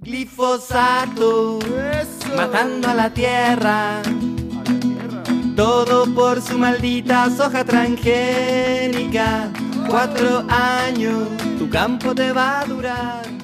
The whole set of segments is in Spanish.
Glifosato, matando a la tierra. Todo por su maldita soja transgénica. Cuatro años, tu campo te va a durar.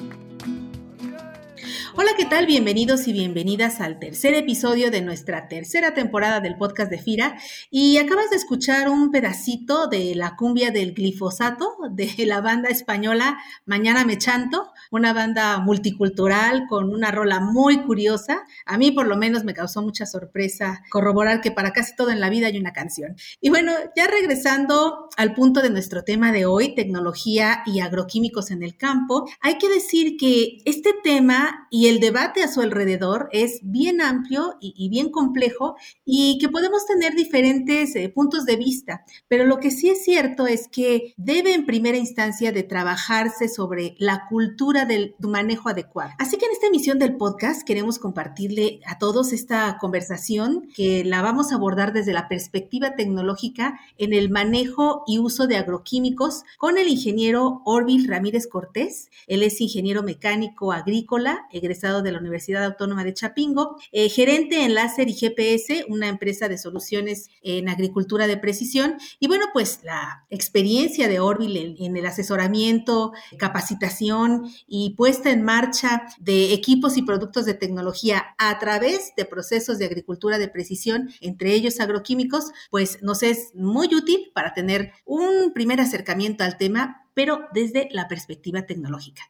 Hola, ¿qué tal? Bienvenidos y bienvenidas al tercer episodio de nuestra tercera temporada del podcast de Fira. Y acabas de escuchar un pedacito de la cumbia del glifosato de la banda española Mañana Me Chanto, una banda multicultural con una rola muy curiosa. A mí por lo menos me causó mucha sorpresa corroborar que para casi todo en la vida hay una canción. Y bueno, ya regresando al punto de nuestro tema de hoy, tecnología y agroquímicos en el campo, hay que decir que este tema y el debate a su alrededor es bien amplio y, bien complejo y que podemos tener diferentes eh, puntos de vista, pero lo que sí es cierto es que debe en primera instancia de trabajarse sobre la cultura del manejo adecuado. Así que en esta emisión del podcast queremos compartirle a todos esta conversación que la vamos a abordar desde la perspectiva tecnológica en el manejo y uso de agroquímicos con el ingeniero Orville Ramírez Cortés. Él es ingeniero mecánico agrícola, egresado de la Universidad Autónoma de Chapingo, eh, gerente en Láser y GPS, una empresa de soluciones en agricultura de precisión. Y bueno, pues la experiencia de Orville en, el asesoramiento, capacitación y puesta en marcha de equipos y productos de tecnología a través de procesos de agricultura de precisión, entre ellos agroquímicos, pues nos es muy útil para tener un primer acercamiento al tema pero desde la perspectiva tecnológica.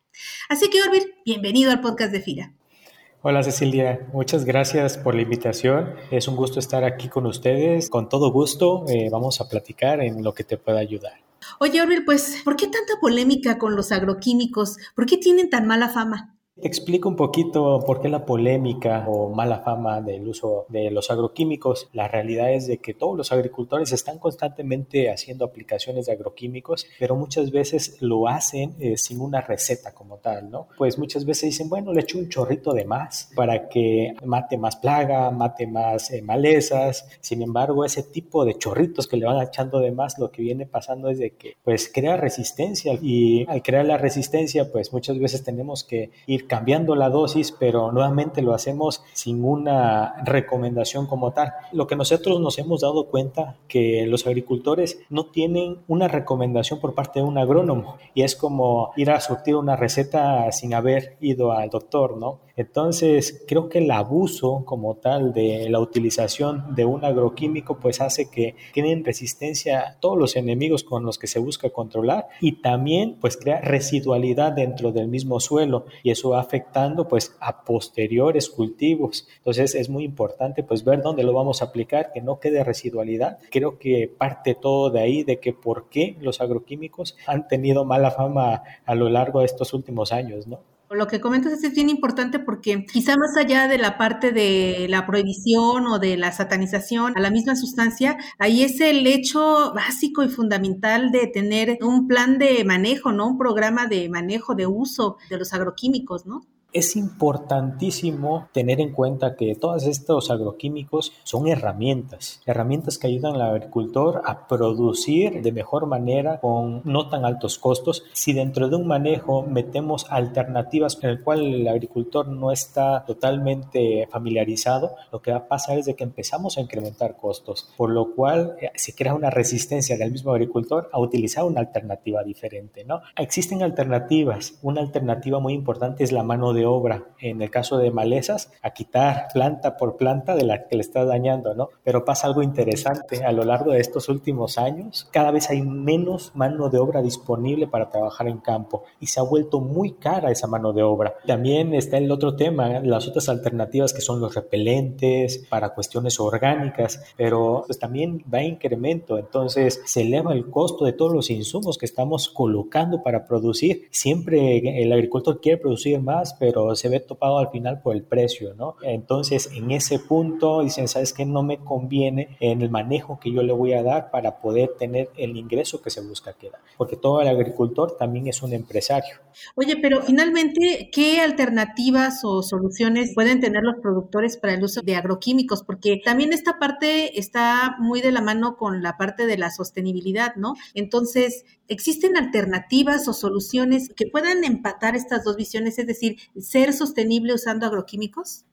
Así que, Orville, bienvenido al podcast de FIRA. Hola Cecilia, muchas gracias por la invitación. Es un gusto estar aquí con ustedes. Con todo gusto eh, vamos a platicar en lo que te pueda ayudar. Oye, Orville, pues, ¿por qué tanta polémica con los agroquímicos? ¿Por qué tienen tan mala fama? Te explico un poquito por qué la polémica o mala fama del uso de los agroquímicos. La realidad es de que todos los agricultores están constantemente haciendo aplicaciones de agroquímicos, pero muchas veces lo hacen eh, sin una receta como tal, ¿no? Pues muchas veces dicen, bueno, le echo un chorrito de más para que mate más plaga, mate más eh, malezas. Sin embargo, ese tipo de chorritos que le van echando de más, lo que viene pasando es de que pues crea resistencia y al crear la resistencia, pues muchas veces tenemos que ir cambiando la dosis, pero nuevamente lo hacemos sin una recomendación como tal. Lo que nosotros nos hemos dado cuenta que los agricultores no tienen una recomendación por parte de un agrónomo y es como ir a surtir una receta sin haber ido al doctor, ¿no? Entonces, creo que el abuso como tal de la utilización de un agroquímico pues hace que tienen resistencia todos los enemigos con los que se busca controlar y también pues crea residualidad dentro del mismo suelo y eso va afectando pues a posteriores cultivos. Entonces, es muy importante pues ver dónde lo vamos a aplicar, que no quede residualidad. Creo que parte todo de ahí de que por qué los agroquímicos han tenido mala fama a lo largo de estos últimos años, ¿no? Lo que comentas es bien importante porque quizá más allá de la parte de la prohibición o de la satanización a la misma sustancia, ahí es el hecho básico y fundamental de tener un plan de manejo, ¿no? Un programa de manejo, de uso de los agroquímicos, ¿no? Es importantísimo tener en cuenta que todos estos agroquímicos son herramientas, herramientas que ayudan al agricultor a producir de mejor manera con no tan altos costos. Si dentro de un manejo metemos alternativas en el cual el agricultor no está totalmente familiarizado, lo que va a pasar es de que empezamos a incrementar costos, por lo cual eh, se crea una resistencia del mismo agricultor a utilizar una alternativa diferente, ¿no? Existen alternativas, una alternativa muy importante es la mano de obra, en el caso de malezas, a quitar planta por planta de la que le está dañando, ¿no? Pero pasa algo interesante, a lo largo de estos últimos años, cada vez hay menos mano de obra disponible para trabajar en campo y se ha vuelto muy cara esa mano de obra. También está el otro tema, las otras alternativas que son los repelentes para cuestiones orgánicas, pero pues también va en incremento, entonces se eleva el costo de todos los insumos que estamos colocando para producir. Siempre el agricultor quiere producir más, pero pero se ve topado al final por el precio, ¿no? Entonces, en ese punto dicen, ¿sabes qué? No me conviene en el manejo que yo le voy a dar para poder tener el ingreso que se busca que da, porque todo el agricultor también es un empresario. Oye, pero finalmente, ¿qué alternativas o soluciones pueden tener los productores para el uso de agroquímicos? Porque también esta parte está muy de la mano con la parte de la sostenibilidad, ¿no? Entonces, ¿Existen alternativas o soluciones que puedan empatar estas dos visiones, es decir, ser sostenible usando agroquímicos?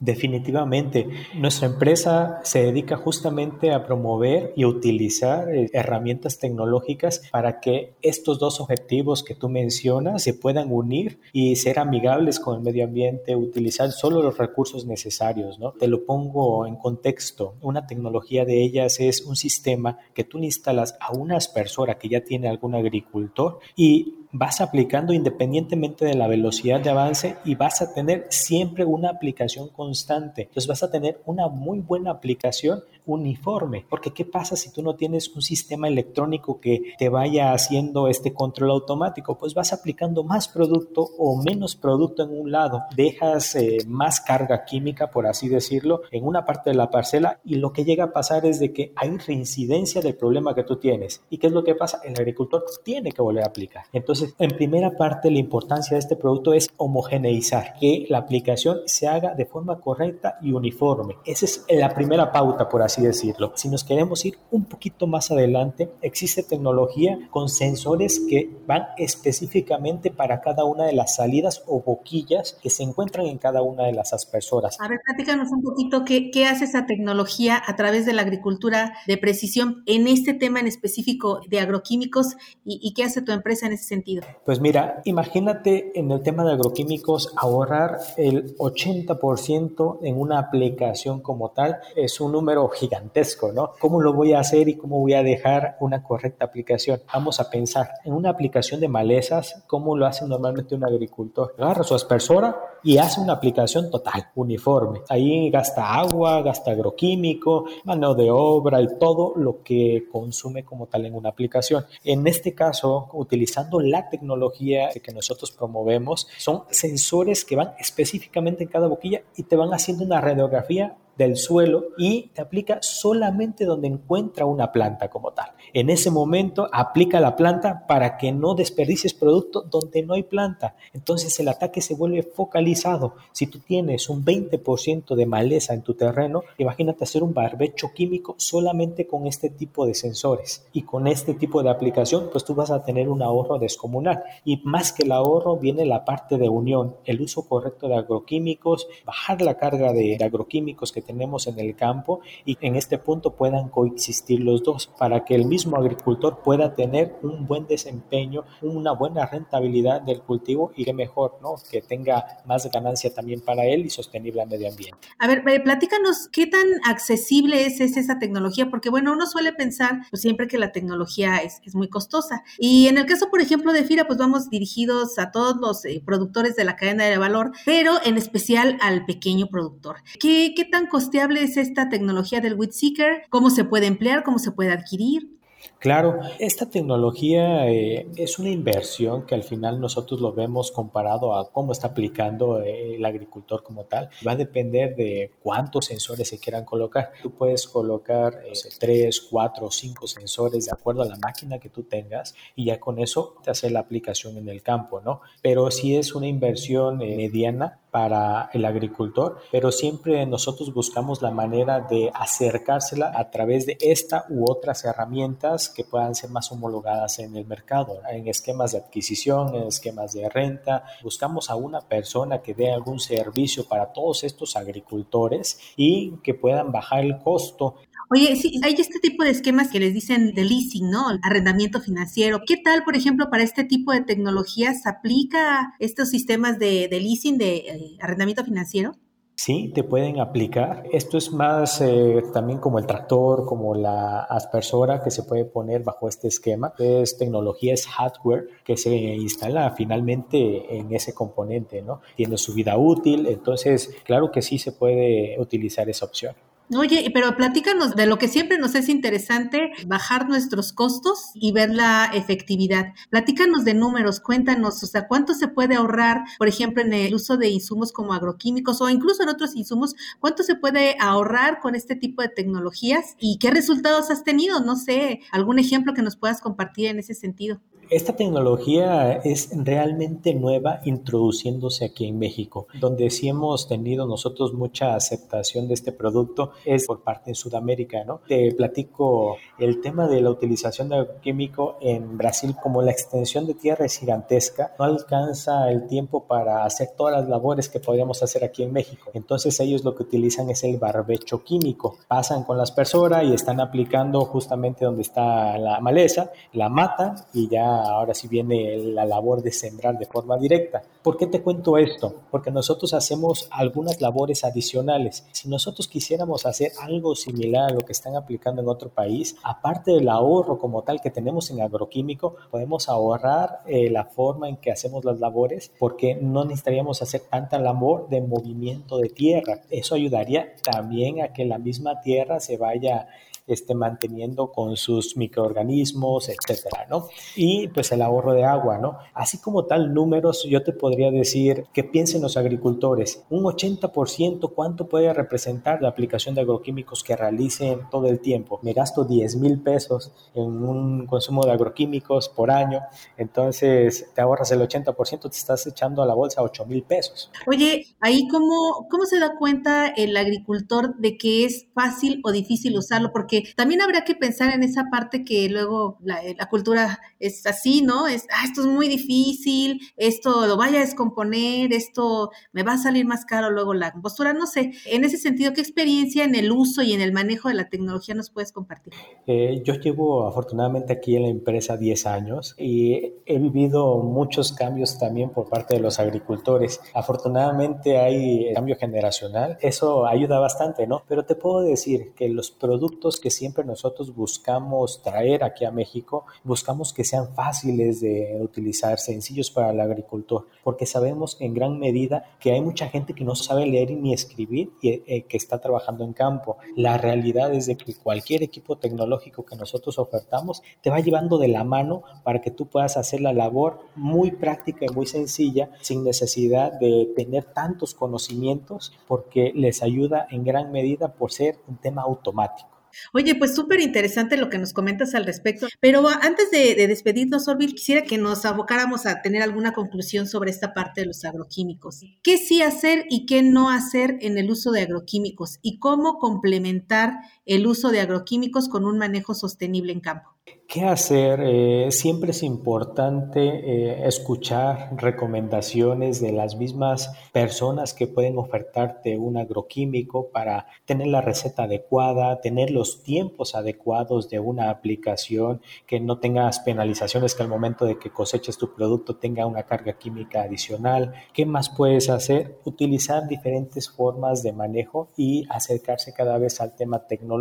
Definitivamente. Nuestra empresa se dedica justamente a promover y utilizar eh, herramientas tecnológicas para que estos dos objetivos que tú mencionas se puedan unir y ser amigables con el medio ambiente, utilizar solo los recursos necesarios. ¿no? Te lo pongo en contexto. Una tecnología de ellas es un sistema que tú instalas a una aspersora que ya tiene algún agricultor y vas aplicando independientemente de la velocidad de avance y vas a tener siempre una aplicación constante. Entonces vas a tener una muy buena aplicación uniforme, porque ¿qué pasa si tú no tienes un sistema electrónico que te vaya haciendo este control automático? Pues vas aplicando más producto o menos producto en un lado, dejas eh, más carga química, por así decirlo, en una parte de la parcela y lo que llega a pasar es de que hay reincidencia del problema que tú tienes. ¿Y qué es lo que pasa? El agricultor tiene que volver a aplicar. Entonces, en primera parte, la importancia de este producto es homogeneizar, que la aplicación se haga de forma correcta y uniforme. Esa es la primera pauta, por así decirlo. Si nos queremos ir un poquito más adelante, existe tecnología con sensores que van específicamente para cada una de las salidas o boquillas que se encuentran en cada una de las aspersoras. A ver, platícanos un poquito qué, qué hace esa tecnología a través de la agricultura de precisión en este tema en específico de agroquímicos y, y qué hace tu empresa en ese sentido. Pues mira, imagínate en el tema de agroquímicos ahorrar el 80% en una aplicación como tal. Es un número gigantesco, ¿no? ¿Cómo lo voy a hacer y cómo voy a dejar una correcta aplicación? Vamos a pensar en una aplicación de malezas, ¿cómo lo hace normalmente un agricultor? Agarra su aspersora y hace una aplicación total, uniforme. Ahí gasta agua, gasta agroquímico, mano de obra y todo lo que consume como tal en una aplicación. En este caso, utilizando la tecnología que nosotros promovemos, son sensores que van específicamente en cada boquilla y te van haciendo una radiografía del suelo y te aplica solamente donde encuentra una planta como tal. En ese momento aplica la planta para que no desperdicies producto donde no hay planta. Entonces el ataque se vuelve focalizado. Si tú tienes un 20% de maleza en tu terreno, imagínate hacer un barbecho químico solamente con este tipo de sensores. Y con este tipo de aplicación, pues tú vas a tener un ahorro descomunal. Y más que el ahorro viene la parte de unión, el uso correcto de agroquímicos, bajar la carga de, agroquímicos que tenemos en el campo y en este punto puedan coexistir los dos para que el mismo agricultor pueda tener un buen desempeño, una buena rentabilidad del cultivo y que mejor, ¿no? Que tenga más ganancia también para él y sostenible al medio ambiente. A ver, platícanos qué tan accesible es, esa tecnología, porque bueno, uno suele pensar pues, siempre que la tecnología es, es, muy costosa. Y en el caso, por ejemplo, de FIRA, pues vamos dirigidos a todos los eh, productores de la cadena de valor, pero en especial al pequeño productor. ¿Qué, qué tan costeable es esta tecnología del Seeker? ¿Cómo se puede emplear? ¿Cómo se puede adquirir? Claro, esta tecnología eh, es una inversión que al final nosotros lo vemos comparado a cómo está aplicando eh, el agricultor como tal. Va a depender de cuántos sensores se quieran colocar. Tú puedes colocar eh, tres, cuatro, cinco sensores de acuerdo a la máquina que tú tengas y ya con eso te hace la aplicación en el campo, ¿no? Pero si es una inversión mediana, para el agricultor, pero siempre nosotros buscamos la manera de acercársela a través de esta u otras herramientas que puedan ser más homologadas en el mercado, en esquemas de adquisición, en esquemas de renta. Buscamos a una persona que dé algún servicio para todos estos agricultores y que puedan bajar el costo Oye, sí, hay este tipo de esquemas que les dicen de leasing, ¿no? Arrendamiento financiero. ¿Qué tal, por ejemplo, para este tipo de tecnologías aplica estos sistemas de, leasing, de eh, arrendamiento financiero? Sí, te pueden aplicar. Esto es más eh, también como el tractor, como la aspersora que se puede poner bajo este esquema. Es tecnología, es hardware que se instala finalmente en ese componente, ¿no? Tiene su vida útil, entonces claro que sí se puede utilizar esa opción. Oye, pero platícanos de lo que siempre nos es interesante, bajar nuestros costos y ver la efectividad. Platícanos de números, cuéntanos, o sea, cuánto se puede ahorrar, por ejemplo, en el uso de insumos como agroquímicos o incluso en otros insumos, cuánto se puede ahorrar con este tipo de tecnologías y qué resultados has tenido, no sé, algún ejemplo que nos puedas compartir en ese sentido. Esta tecnología es realmente nueva introduciéndose aquí en México, donde sí hemos tenido nosotros mucha aceptación de este producto es por parte de Sudamérica, ¿no? Te platico el tema de la utilización de agroquímico en Brasil como la extensión de tierra es gigantesca, no alcanza el tiempo para hacer todas las labores que podríamos hacer aquí en México. Entonces ellos lo que utilizan es el barbecho químico. Pasan con la aspersora y están aplicando justamente donde está la maleza, la matan y ya ahora sí viene la labor de sembrar de forma directa. ¿Por qué te cuento esto? Porque nosotros hacemos algunas labores adicionales. Si nosotros quisiéramos hacer algo similar a lo que están aplicando en otro país, aparte del ahorro como tal que tenemos en agroquímico, podemos ahorrar eh, la forma en que hacemos las labores porque no necesitaríamos hacer tanta labor de movimiento de tierra. Eso ayudaría también a que la misma tierra se vaya esté manteniendo con sus microorganismos, etcétera, ¿no? Y pues el ahorro de agua, ¿no? Así como tal números, yo te podría decir que piensen los agricultores, un 80%, ¿cuánto puede representar la aplicación de agroquímicos que realicen todo el tiempo? Me gasto 10 mil pesos en un consumo de agroquímicos por año, entonces te ahorras el 80%, te estás echando a la bolsa 8 mil pesos. Oye, ahí cómo, cómo se da cuenta el agricultor de que es fácil o difícil usarlo, porque también habrá que pensar en esa parte que luego la, eh, cultura es así, ¿no? Es, ah, esto es muy difícil, esto lo vaya a descomponer, esto me va a salir más caro luego la compostura, no sé. En ese sentido, ¿qué experiencia en el uso y en el manejo de la tecnología nos puedes compartir? Eh, yo llevo afortunadamente aquí en la empresa 10 años y he vivido muchos cambios también por parte de los agricultores. Afortunadamente hay cambio generacional, eso ayuda bastante, ¿no? Pero te puedo decir que los productos que siempre nosotros buscamos traer aquí a México, buscamos que sean fáciles de utilizar, sencillos para el agricultor, porque sabemos en gran medida que hay mucha gente que no sabe leer ni escribir y eh, que está trabajando en campo. La realidad es de que cualquier equipo tecnológico que nosotros ofertamos te va llevando de la mano para que tú puedas hacer la labor muy práctica y muy sencilla sin necesidad de tener tantos conocimientos porque les ayuda en gran medida por ser un tema automático. Oye, pues súper interesante lo que nos comentas al respecto, pero antes de, despedirnos, Orville, quisiera que nos abocáramos a tener alguna conclusión sobre esta parte de los agroquímicos. ¿Qué sí hacer y qué no hacer en el uso de agroquímicos? ¿Y cómo complementar el uso de agroquímicos con un manejo sostenible en campo? ¿Qué hacer? Eh, siempre es importante eh, escuchar recomendaciones de las mismas personas que pueden ofertarte un agroquímico para tener la receta adecuada, tener los tiempos adecuados de una aplicación, que no tengas penalizaciones, que al momento de que coseches tu producto tenga una carga química adicional. ¿Qué más puedes hacer? Utilizar diferentes formas de manejo y acercarse cada vez al tema tecnológico.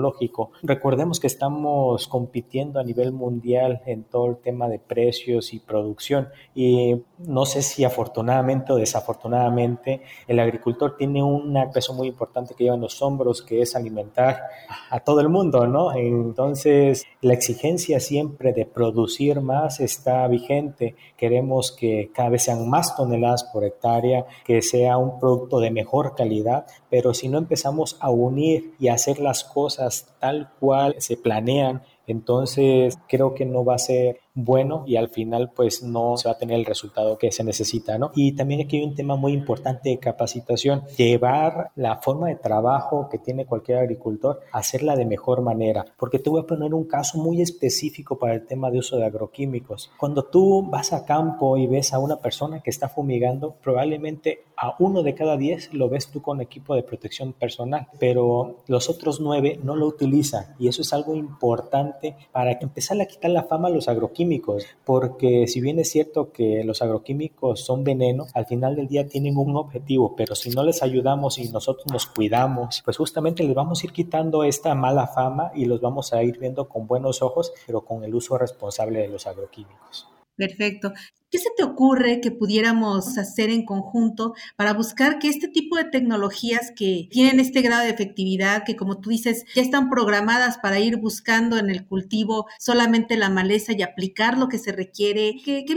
Recordemos que estamos compitiendo a nivel mundial en todo el tema de precios y producción. Y no sé si afortunadamente o desafortunadamente el agricultor tiene un peso muy importante que lleva en los hombros, que es alimentar a todo el mundo, ¿no? Entonces, la exigencia siempre de producir más está vigente. Queremos que cada vez sean más toneladas por hectárea, que sea un producto de mejor calidad, pero si no empezamos a unir y hacer las cosas tal cual se planean, entonces creo que no va a ser bueno y al final pues no se va a tener el resultado que se necesita, ¿no? Y también aquí hay un tema muy importante de capacitación, llevar la forma de trabajo que tiene cualquier agricultor, hacerla de mejor manera, porque te voy a poner un caso muy específico para el tema de uso de agroquímicos. Cuando tú vas a campo y ves a una persona que está fumigando, probablemente a uno de cada diez lo ves tú con equipo de protección personal, pero los otros nueve no lo utilizan y eso es algo importante para empezar a quitar la fama a los agroquímicos porque si bien es cierto que los agroquímicos son veneno, al final del día tienen un objetivo, pero si no les ayudamos y nosotros nos cuidamos, pues justamente les vamos a ir quitando esta mala fama y los vamos a ir viendo con buenos ojos, pero con el uso responsable de los agroquímicos. Perfecto. ¿Qué se te ocurre que pudiéramos hacer en conjunto para buscar que este tipo de tecnologías que tienen este grado de efectividad, que como tú dices, ya están programadas para ir buscando en el cultivo solamente la maleza y aplicar lo que se requiere, ¿qué, qué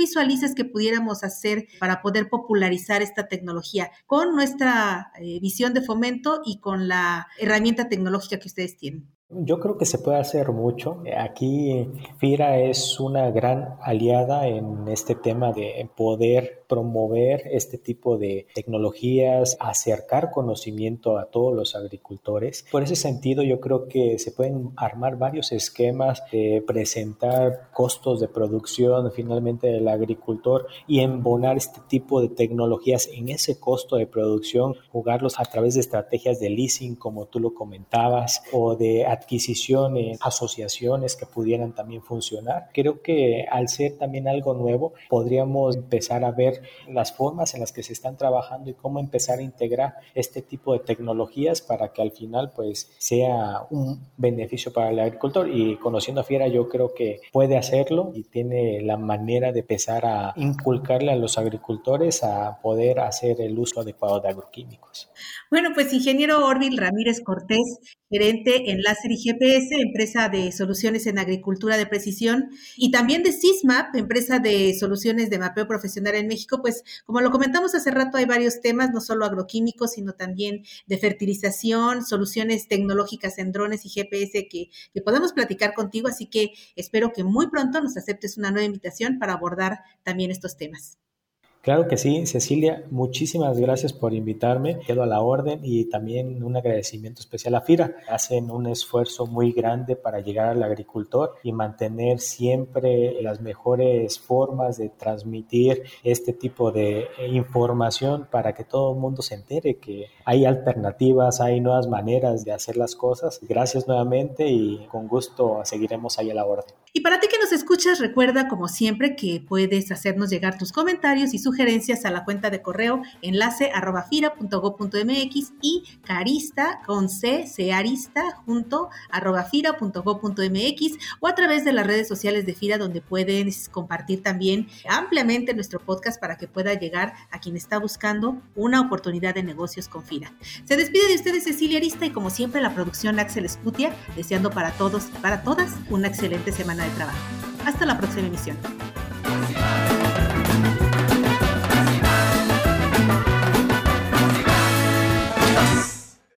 que pudiéramos hacer para poder popularizar esta tecnología con nuestra eh, visión de fomento y con la herramienta tecnológica que ustedes tienen? Yo creo que se puede hacer mucho. Aquí FIRA es una gran aliada en este tema de poder promover este tipo de tecnologías, acercar conocimiento a todos los agricultores. Por ese sentido, yo creo que se pueden armar varios esquemas de presentar costos de producción finalmente del agricultor y embonar este tipo de tecnologías en ese costo de producción, jugarlos a través de estrategias de leasing, como tú lo comentabas, o de adquisiciones, asociaciones que pudieran también funcionar. Creo que al ser también algo nuevo, podríamos empezar a ver las formas en las que se están trabajando y cómo empezar a integrar este tipo de tecnologías para que al final pues sea un beneficio para el agricultor y conociendo a Fiera yo creo que puede hacerlo y tiene la manera de empezar a inculcarle a los agricultores a poder hacer el uso adecuado de agroquímicos. Bueno, pues ingeniero Orville Ramírez Cortés, gerente en Láser y GPS, empresa de soluciones en agricultura de precisión, y también de CISMAP, empresa de soluciones de mapeo profesional en México, pues como lo comentamos hace rato, hay varios temas, no solo agroquímicos, sino también de fertilización, soluciones tecnológicas en drones y GPS que, que podemos platicar contigo, así que espero que muy pronto nos aceptes una nueva invitación para abordar también estos temas. Claro que sí, Cecilia, muchísimas gracias por invitarme. Quedo a la orden y también un agradecimiento especial a FIRA. Hacen un esfuerzo muy grande para llegar al agricultor y mantener siempre las mejores formas de transmitir este tipo de información para que todo el mundo se entere que hay alternativas, hay nuevas maneras de hacer las cosas. Gracias nuevamente y con gusto seguiremos ahí a la orden. Y para ti que nos escuchas, recuerda como siempre que puedes hacernos llegar tus comentarios y sugerencias a la cuenta de correo enlace arroba fira.go.mx y carista con c, cearista junto arroba fira.go.mx o a través de las redes sociales de Fira donde puedes compartir también ampliamente nuestro podcast para que pueda llegar a quien está buscando una oportunidad de negocios con Fira. Se despide de ustedes Cecilia Arista y como siempre la producción Axel Escutia, deseando para todos y para todas una excelente semana de trabajo. Hasta la próxima emisión.